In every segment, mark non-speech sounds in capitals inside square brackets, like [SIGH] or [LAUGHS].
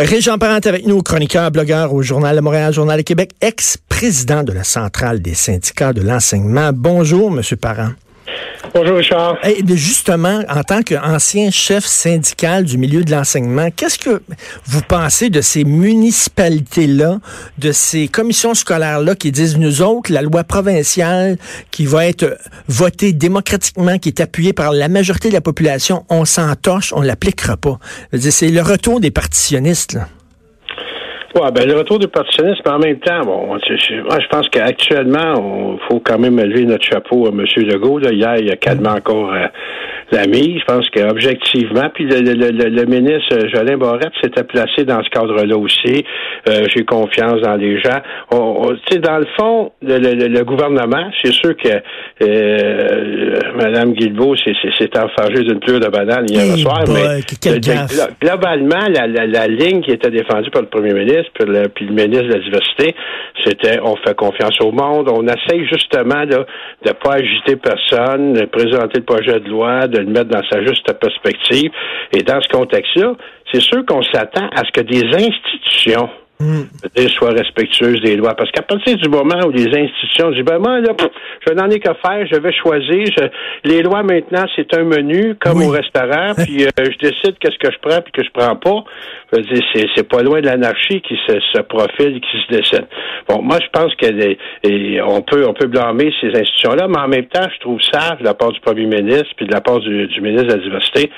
Régent Parent avec nous, chroniqueur, blogueur au Journal de Montréal, Journal de Québec, ex-président de la Centrale des syndicats de l'enseignement. Bonjour, Monsieur Parent. Bonjour Richard. Et justement, en tant qu'ancien chef syndical du milieu de l'enseignement, qu'est-ce que vous pensez de ces municipalités-là, de ces commissions scolaires-là qui disent, nous autres, la loi provinciale qui va être votée démocratiquement, qui est appuyée par la majorité de la population, on s'en torche, on l'appliquera pas. C'est le retour des partitionnistes. Ouais, ben le retour partitionnistes, mais en même temps, bon, moi je pense qu'actuellement, il faut quand même lever notre chapeau à M. Legault. Là. Hier, il a calmé encore euh, l'ami. Je pense qu'objectivement, puis le, le, le, ministre Jolin Barrette s'était placé dans ce cadre-là aussi. Euh, j'ai confiance dans les gens. On, sais, dans le fond, le, gouvernement, c'est sûr que euh, Mme Guilbeault s'est enfargée d'une pleure de banane hier soir, mais globalement, la, la, la, ligne qui était défendue par le premier ministre puis le, puis le ministre de la Diversité, c'était on fait confiance au monde, on essaye justement de ne pas agiter personne, de présenter le projet de loi, de le mettre dans sa juste perspective. Et dans ce contexte-là, c'est sûr qu'on s'attend à ce que des institutions mm. soient respectueuses des lois. Parce qu'à partir du moment où les institutions disent, ben moi, là, je n'en ai qu'à faire, je vais choisir. les lois, maintenant, c'est un menu, comme au restaurant, puis euh, je décide qu'est-ce que je prends puis que je prends pas. C'est, c'est pas loin de l'anarchie qui se, se, profile, qui se décide. Bon, moi, je pense qu'on peut, on peut blâmer ces institutions-là, mais en même temps, je trouve ça, de la part du premier ministre puis de la part du, du ministre de la Diversité,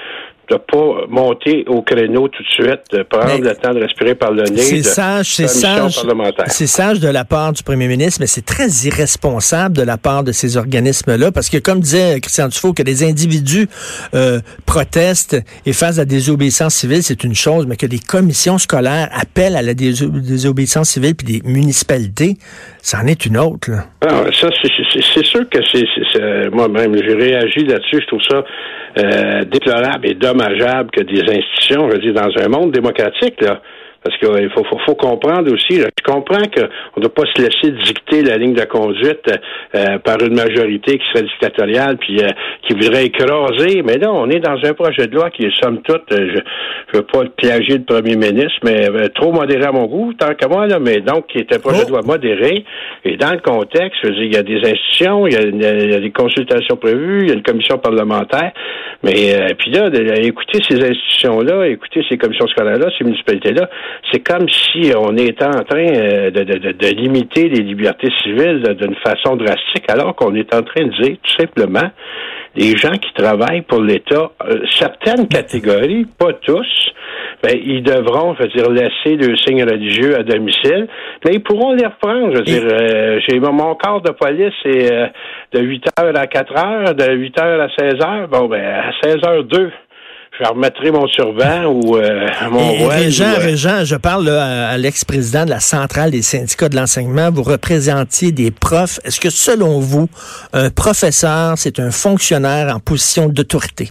de pas monter au créneau tout de suite, de prendre le temps de respirer par le nez. C'est sage, c'est sage. C'est sage de la part du premier ministre, mais c'est très irresponsable de la part de ces organismes-là, parce que comme disait Christian Dufault, que des individus euh, protestent et fassent la désobéissance civile, c'est une chose, mais que des commissions scolaires appellent à la désobéissance civile puis des municipalités, c'en est une autre. Là. Ah, ça, c'est sûr que c'est moi-même, j'ai réagi là-dessus. Je trouve ça euh, déplorable et dommageable que des institutions, je veux dire, dans un monde démocratique, là, parce qu'il faut, faut, faut, comprendre aussi, je comprends qu'on ne doit pas se laisser dicter la ligne de conduite euh, par une majorité qui serait dictatoriale puis euh, qui voudrait écraser, mais là, on est dans un projet de loi qui est somme toute, euh, je ne veux pas plagier le premier ministre, mais trop modéré à mon goût, tant que moi, là, mais donc qui est un projet de loi modéré. Et dans le contexte, je veux dire, il y a des institutions, il y a, il y a, des consultations prévues, il y a une commission parlementaire, mais puis là, écouter ces institutions-là, écouter ces commissions scolaires-là, ces municipalités-là, c'est comme si on était en train euh, de, limiter les libertés civiles d'une façon drastique, alors qu'on est en train de dire tout simplement les gens qui travaillent pour l'État, euh, certaines catégories, pas tous, ben, ils devront, je veux dire, laisser le signe religieux à domicile, mais ils pourront les reprendre. Je veux dire, euh, j'ai mon corps de police, c'est de 8 heures à 4 heures, de 8 heures à 16 heures. Bon, ben, à 16 h 2 je remettrai mon survent ou euh, mon voile. Régent, Régent, je parle à, l'ex-président de la centrale des syndicats de l'enseignement. Vous représentiez des profs. Est-ce que selon vous, un professeur, c'est un fonctionnaire en position d'autorité?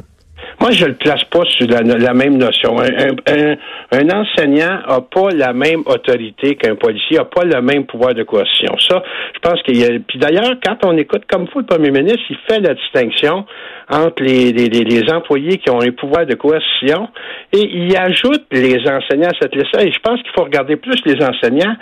Moi, je le place pas sur la, même notion. Un, enseignant a pas la même autorité qu'un policier, a pas le même pouvoir de coercition. Ça, je pense qu'il y a. Puis d'ailleurs, quand on écoute comme vous le premier ministre, il fait la distinction entre les, les, les, employés qui ont un pouvoir de coercition et il ajoute les enseignants à cette liste Et je pense qu'il faut regarder plus les enseignants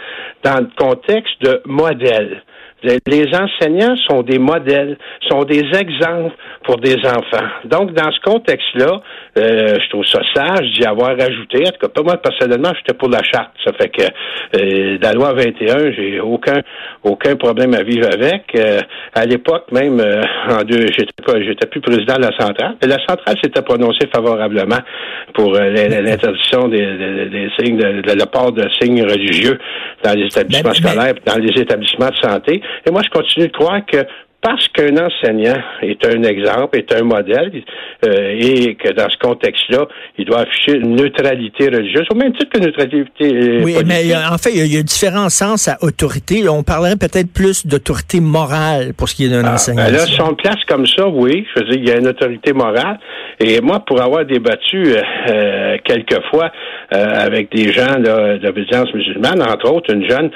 dans le contexte de modèle. Les enseignants sont des modèles, sont des exemples pour des enfants. Donc, dans ce contexte-là, euh, je trouve ça sage d'y avoir ajouté. En tout cas, pas moi, personnellement, j'étais pour la charte. Ça fait que euh, la loi 21, j'ai aucun aucun problème à vivre avec. Euh, à l'époque, même, en deux, j'étais pas, j'étais plus président de la centrale. Et la centrale s'était prononcée favorablement pour [LAUGHS] l'interdiction des, signes, de, de, le port de signes religieux dans les établissements ben, ben, scolaires, dans les établissements de santé. Et moi, je continue de croire que parce qu'un enseignant est un exemple, est un modèle, euh, et que dans ce contexte-là, il doit afficher une neutralité religieuse, au même titre que neutralité euh, Oui, mais en fait, il y, a, différents sens à autorité. On parlerait peut-être plus d'autorité morale pour ce qui est d'un ah, enseignant. Ben là, si on place comme ça, oui, je veux dire, il y a une autorité morale. Et moi, pour avoir débattu euh, euh quelquefois avec des gens d'obédience musulmane, entre autres, une jeune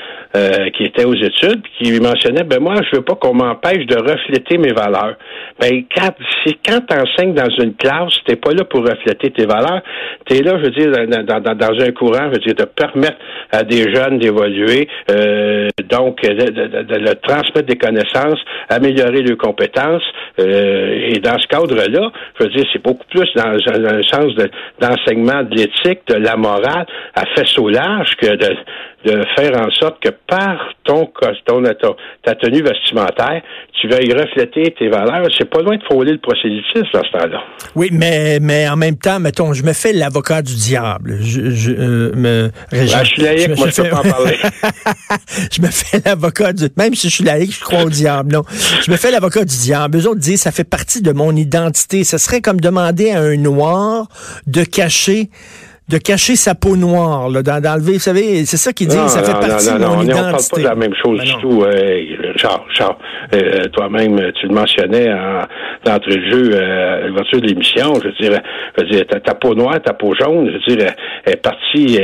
qui était aux études, qui mentionnait, ben moi, je veux pas qu'on m'empêche de refléter mes valeurs. Ben, quand, c'est quand t'enseignes dans une classe, t'es pas là pour refléter tes valeurs. T'es là, je veux dire, dans, dans, dans, un courant, je veux dire, de permettre à des jeunes d'évoluer, euh, donc de, de, de, de, transmettre des connaissances, améliorer leurs compétences. Euh, et dans ce cadre-là, je veux dire, c'est beaucoup plus dans, un sens d'enseignement de, l'éthique, de la morale, à fait au large que de, de faire en sorte que par ton costume, ta tenue vestimentaire, tu vas y refléter tes valeurs. C'est pas loin de frôler le prosélytisme à ce temps-là. Oui, mais, mais en même temps, mettons, je me fais l'avocat du diable. Je, je euh, me, ben, je suis laïque, je moi, je peux pas en parler. [LAUGHS] je me fais l'avocat du... Même si je suis laïque, je crois au diable, non. Je me fais l'avocat du diable. Eux autres disent, ça fait partie de mon identité. Ce serait comme demander à un noir de cacher de cacher sa peau noire, là, d'enlever, vous savez, c'est ça qu'il dit, ça fait partie de mon identité. On ne parle pas de la même chose du tout. Euh, Charles, Charles euh, toi-même, tu le mentionnais en, d'entrée de jeu, euh, l'ouverture de l'émission, je veux dire, je veux dire ta, peau noire, ta peau jaune, je veux dire, est partie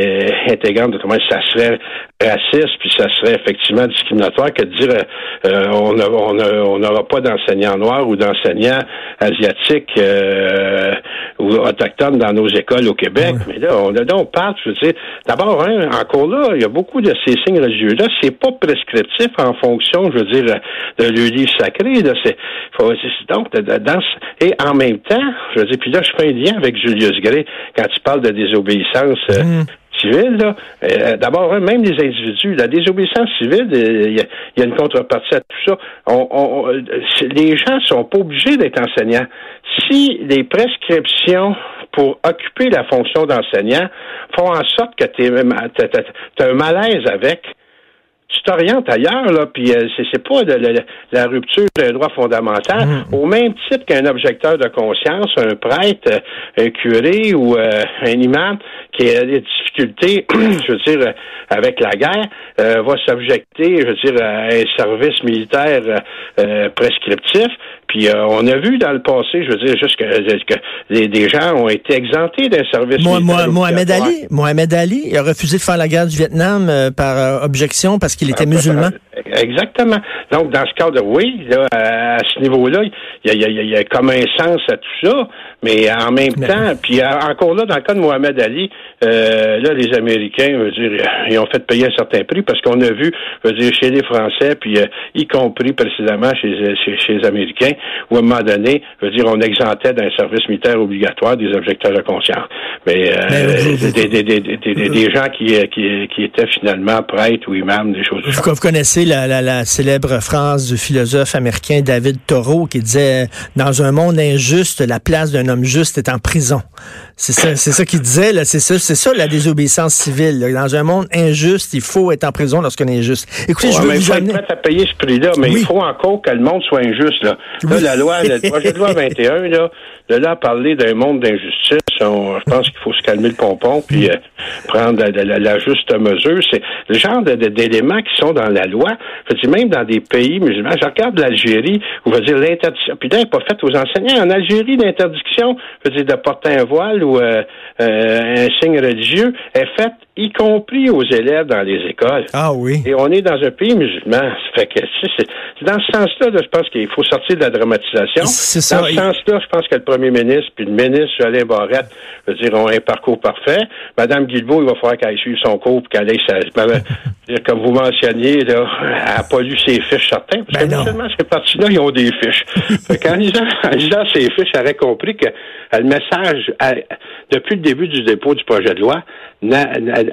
intégrante de comment ça serait raciste, puis ça serait effectivement discriminatoire que de dire euh, on n'aura pas d'enseignants noirs ou d'enseignants asiatiques euh, ou autochtones dans nos écoles au Québec. Mais là, on, là, on parle, je veux dire, d'abord, hein, encore là, il y a beaucoup de ces signes religieux-là, c'est pas prescriptif en fonction, je veux dire, de leur livre sacré. Là, c'est, faut, donc, dans, et en même temps, je veux dire, puis là, je fais un lien avec Julius Gray quand il parle de désobéissance. Euh, mmh civile, euh, d'abord, hein, même les individus, la désobéissance civile, euh, il y, a une contrepartie à tout ça. On, euh, les gens sont pas obligés d'être enseignants. Si les prescriptions pour occuper la fonction d'enseignant font en sorte que tu as un malaise avec, tu t'orientes ailleurs, là, puis euh, c'est pas de, la rupture d'un droit fondamental. Mmh. Au même titre qu'un objecteur de conscience, un prêtre, euh, un curé ou euh, un imam qui a des difficultés, [CLEARS THROAT] je veux dire, avec la guerre, va s'objecter, je veux dire, à un service militaire prescriptif. Puis on a vu dans le passé, je veux dire, juste que, des gens ont été exemptés d'un service militaire. Mohamed Ali, Mohamed Ali a refusé de faire la guerre du Vietnam par objection parce qu'il était musulman. Exactement. Donc, dans ce cadre, oui, là, à ce niveau-là, il y a, y, a, comme un sens à tout ça, mais en même temps, puis encore là, dans le cas de Mohamed Ali, euh, là, les Américains, veut dire, ils ont fait payer un certain prix parce qu'on a vu, veut dire, chez les Français, puis euh, y compris précisément chez, chez, les Américains, où à un moment donné, veut dire, on exemptait d'un service militaire obligatoire des objecteurs de conscience. Mais, euh, des, des, des, des, gens qui, qui, qui étaient finalement prêtres ou imams, des choses. Vous, vous connaissez la, la, la, célèbre phrase du philosophe américain David Thoreau qui disait dans un monde injuste, la place d'un homme juste est en prison. C'est ça, c'est ça qu'il disait là. C'est ça, c'est ça la désobéissance civile. Dans un monde injuste, il faut être en prison lorsqu'on est injuste. Écoutez, je veux vous amener... à payer ce prix-là, mais il faut encore que le monde soit injuste là. Là, la loi, le projet de loi 21 là, de là parler d'un monde d'injustice, je pense qu'il faut se calmer le pompon puis euh, prendre la, juste mesure. C'est le genre d'éléments qui sont dans la loi. Je dis même dans des pays musulmans. Je regarde l'Algérie, où va dire l'interdiction. Puis là, n'est pas faite aux enseignants. En Algérie, l'interdiction, je veux dire, de porter un voile ou euh, euh, un signe religieux est faite y compris aux élèves dans les écoles. Ah oui. Et on est dans un pays musulman. Ça fait que c'est dans ce sens-là, je pense qu'il faut sortir de la dramatisation. C'est ça. Dans ce sens-là, je pense que le premier ministre puis le ministre Alain Barrette, je veux dire, ont un parcours parfait. Madame Guilbeault, il va falloir qu'elle suive son cours puis qu'elle ait sa, [LAUGHS] comme vous mentionniez, là, elle n'a pas lu ses fiches certains. Parce ben que seulement ces partis-là, ils ont des fiches. [LAUGHS] fait en lisant, en lisant ses fiches, elle aurait compris que le message, depuis le début du dépôt du projet de loi,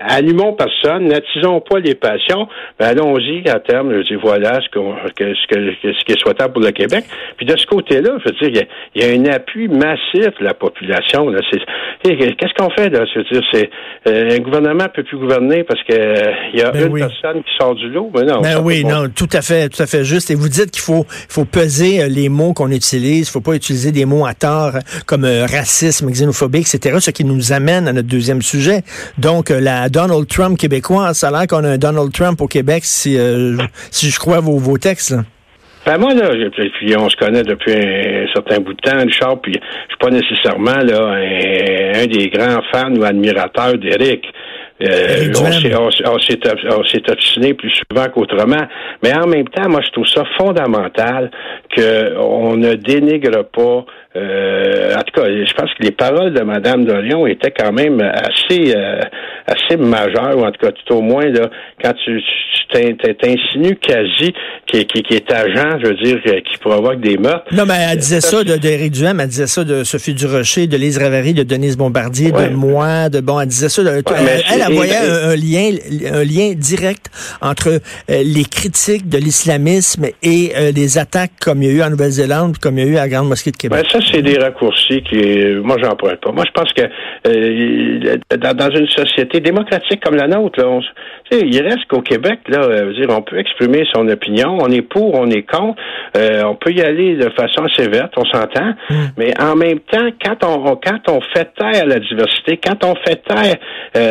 allumons personne, n'attisons pas les passions, mais allons-y à terme, je dis voilà ce, ce, que, ce qui est souhaitable pour le Québec. Puis de ce côté-là, je veux dire, il y, a, un appui massif de la population. Qu'est-ce qu'on fait là? Je veux dire, c'est euh, un gouvernement ne peut plus gouverner parce que euh, il y a ben une personne qui sort du lot. Mais non, ben oui, non, tout à fait, tout à fait juste. Et vous dites qu'il faut, faut peser euh, les mots qu'on utilise. Il faut pas utiliser des mots à tort comme racisme, xénophobie, etc. Ce qui nous amène à notre deuxième sujet. Donc, euh, la Donald Trump québécois, ça a l'air qu'on a un Donald Trump au Québec, si, euh, si je crois vos, vos textes. Ben moi, là, puis on se connaît depuis un certain bout de temps, Richard, puis je suis pas nécessairement là un, des grands fans ou admirateurs d'Éric. Euh, on s'est obstiné plus souvent qu'autrement. Mais en même temps, moi, je trouve ça fondamental qu'on ne dénigre pas euh, en tout cas, je pense que les paroles de Mme Dorion étaient quand même assez euh, assez majeures, ou en tout cas tout au moins là, quand tu t'insinues quasi qui, qui, qui, est agent, je veux dire, qui provoque des meurtres. Non, mais elle disait ça, d'Éric Duhem, elle disait ça de Sophie Durocher, de Lise Ravary, de Denise Bombardier, de moi, de bon, elle disait ça. elle, elle, voyait un, lien, un lien direct entre euh, les critiques de l'islamisme et les attaques comme il y a eu en Nouvelle-Zélande, comme il y a eu à la Grande Mosquée de Québec. Ben, c'est des raccourcis qui, moi, j'en pourrais pas. Moi, je pense que euh, dans, une société démocratique comme la nôtre, là, il reste qu'au Québec, là, euh, dire, on peut exprimer son opinion, on est pour, on est contre, euh, on peut y aller de façon assez verte, on s'entend, mm. mais en même temps, quand on, quand on fait taire la diversité, quand on fait taire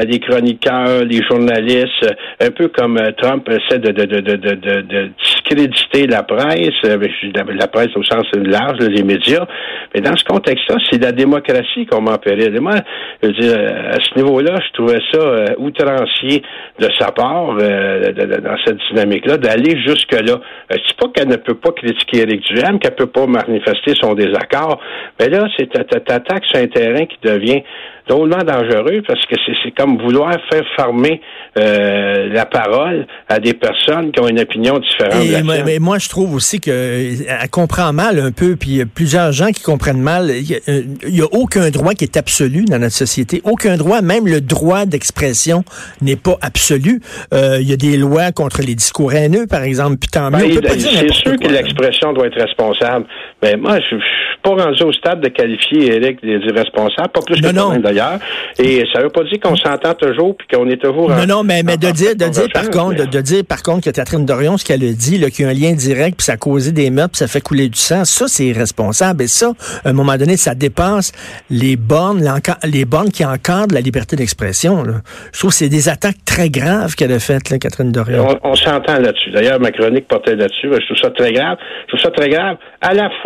les chroniqueurs, les journalistes, un peu comme Trump essaie de, de, de, de, de, discréditer la presse, la, presse au sens large, les médias, mais dans ce contexte-là, c'est la démocratie qu'on m'en. Et moi, je veux dire, à ce niveau-là, je trouvais ça euh, outrancier de sa part, euh, dans cette dynamique-là, d'aller jusque-là. Euh, c'est pas qu'elle ne peut pas critiquer Éric Duhem, qu'elle peut pas manifester son désaccord, mais là, c'est ta sur un terrain qui devient drôlement dangereux parce que c'est comme vouloir faire fermer euh, la parole à des personnes qui ont une opinion différente. mais moi, je trouve aussi qu'elle comprend mal un peu, puis il y a plusieurs gens qui comprennent mal. Il n'y a, aucun droit qui est absolu dans notre société. Aucun droit, même le droit d'expression n'est pas absolu. Euh, il y a des lois contre les discours haineux, par exemple, puis tant mieux. Ben, c'est sûr que l'expression doit être responsable. Mais moi, je, ne suis pas rendu au stade de qualifier Eric des irresponsables, pas plus que non, d'ailleurs. Et ça veut pas dire qu'on s'entend toujours puis qu'on est toujours. Non, non, mais, mais de dire, de dire par contre, de, dire par contre que Catherine Dorion, ce qu'elle a dit, qu'il y a un lien direct puis ça a causé des meurtres, puis ça fait couler du sang, ça c'est irresponsable. Et ça, à un moment donné, ça dépasse les bornes, les bornes qui encadrent la liberté d'expression. Je trouve que c'est des attaques très graves qu'elle a faites, là, Catherine Dorion. On, s'entend là-dessus. D'ailleurs, ma chronique portait là-dessus. Je trouve ça très grave. Je trouve ça très grave. À la fois,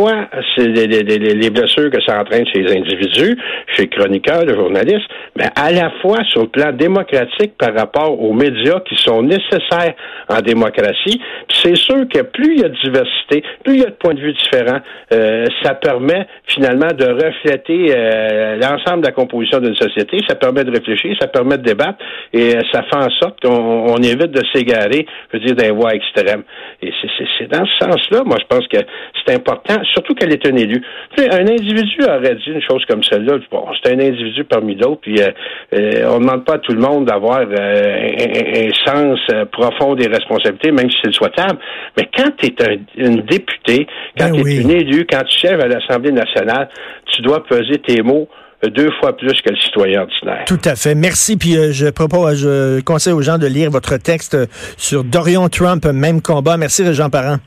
c'est les, les, les, blessures que ça entraîne chez les individus, chez les chroniqueurs, les journalistes, mais à la fois sur le plan démocratique par rapport aux médias qui sont nécessaires en démocratie. c'est sûr que plus il y a de diversité, plus il y a de points de vue différents, euh, ça permet finalement de refléter euh, l'ensemble de la composition d'une société. Ça permet de réfléchir, ça permet de débattre et euh, ça fait en sorte qu'on évite de s'égarer, je veux dire, d'un voie extrême. Et c'est dans ce sens-là, moi, je pense que c'est important, surtout qu'elle est un élu. un individu aurait dit une chose comme celle-là. Bon, c'est un individu parmi d'autres, puis euh, euh, on ne demande pas à tout le monde d'avoir euh, un, sens profond des responsabilités, même si c'est souhaitable. Mais quand tu es une députée, quand ben tu es une élue, quand tu chèves à l'Assemblée nationale, tu dois peser tes mots deux fois plus que le citoyen ordinaire. Tout à fait. Merci. Puis je propose, je conseille aux gens de lire votre texte sur Dorion Trump, même combat. Merci, Jean Parent.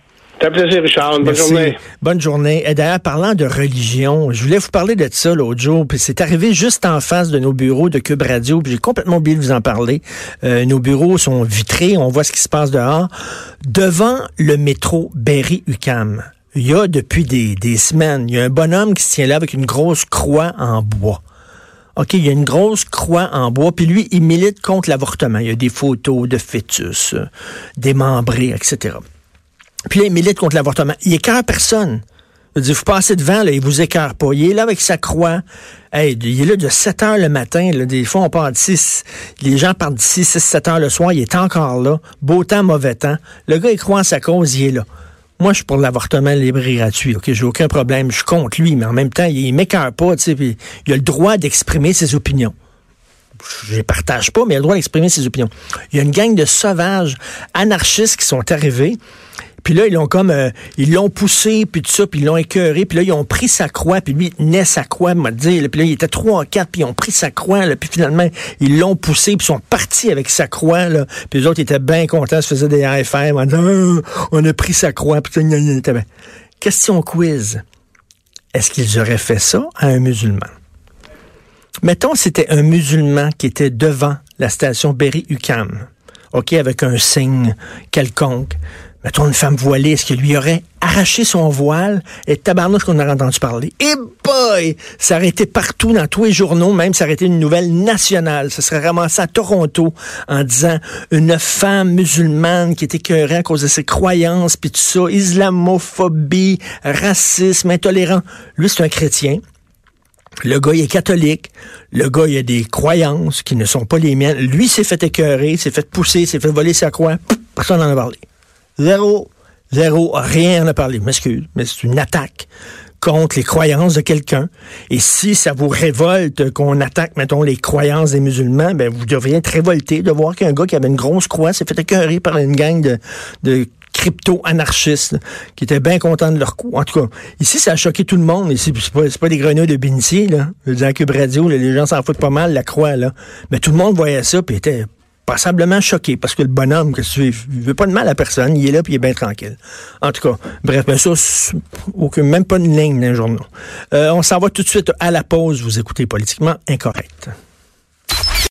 Un plaisir, Richard. Bonne journée. Bonne journée. Et d'ailleurs, parlant de religion, je voulais vous parler de ça l'autre jour, puis c'est arrivé juste en face de nos bureaux de Cube Radio, puis j'ai complètement oublié de vous en parler. Euh, nos bureaux sont vitrés, on voit ce qui se passe dehors. Devant le métro Berry-UQAM, il y a depuis des, des semaines, il y a un bonhomme qui se tient là avec une grosse croix en bois. OK, il y a une grosse croix en bois, puis lui, il milite contre l'avortement. Il y a des photos de fœtus, euh, démembrés, etc. Puis là, il milite contre l'avortement. Il écœure personne. Je veux vous passez devant, là, il vous écœure pas. Il est là avec sa croix. Hey, il est là de 7 heures le matin. Là. Des fois, on part d'ici. Les gens partent d'ici 6, 7 heures le soir. Il est encore là. Beau temps, mauvais temps. Le gars, il croit en sa cause, il est là. Moi, je suis pour l'avortement libre et gratuit. OK, j'ai aucun problème. Je contre lui, mais en même temps, il m'écœure pas. Tu sais, il a le droit d'exprimer ses opinions je les partage pas, mais il a le droit d'exprimer ses opinions. Il y a une gang de sauvages anarchistes qui sont arrivés puis là, ils l'ont comme, euh, ils l'ont poussé, puis tout ça, puis ils l'ont écœuré. Puis là, ils ont pris sa croix, puis lui, il tenait sa croix, m'a dit. Puis là, il était trois en quatre, puis ils ont pris sa croix, là, puis finalement, ils l'ont poussé, puis ils sont partis avec sa croix, là. Puis les autres étaient bien contents, se faisaient des AFM, en disant, ah, on a pris sa croix, puis bien. Question quiz. Est-ce qu'ils auraient fait ça à un musulman? Mettons, c'était un musulman qui était devant la station Berry-UQAM. OK, avec un signe quelconque. Mettons une femme voilée, est-ce qu'il lui aurait arraché son voile? Et tabarnouche qu'on aurait entendu parler. Et boy! Ça aurait été partout dans tous les journaux, même ça aurait été une nouvelle nationale. Ça serait ramassé à Toronto en disant une femme musulmane qui était écœurée à cause de ses croyances, puis tout ça, islamophobie, racisme, intolérant. Lui, c'est un chrétien. Le gars, il est catholique. Le gars, il a des croyances qui ne sont pas les miennes. Lui s'est fait écœurer, s'est fait pousser, s'est fait voler sa croix. Personne n'en a parlé. Zéro. Zéro. Rien à parler. M'excuse, mais c'est une attaque contre les croyances de quelqu'un. Et si ça vous révolte qu'on attaque, mettons, les croyances des musulmans, ben, vous devriez être révolté de voir qu'un gars qui avait une grosse croix s'est fait écœurer par une gang de, crypto-anarchistes qui étaient bien contents de leur coup. En tout cas, ici, ça a choqué tout le monde. Ici, c'est pas, pas des grenouilles de bénitier, là. Je Cube Radio, les gens s'en foutent pas mal, la croix, là. Mais tout le monde voyait ça, puis était passablement choqué parce que le bonhomme, que tu veut pas de mal à personne, il est là puis il est bien tranquille. En tout cas, bref, ben ça, aucun, même pas une ligne dans les journaux. Euh, on s'en va tout de suite à la pause. Vous écoutez Politiquement Incorrect.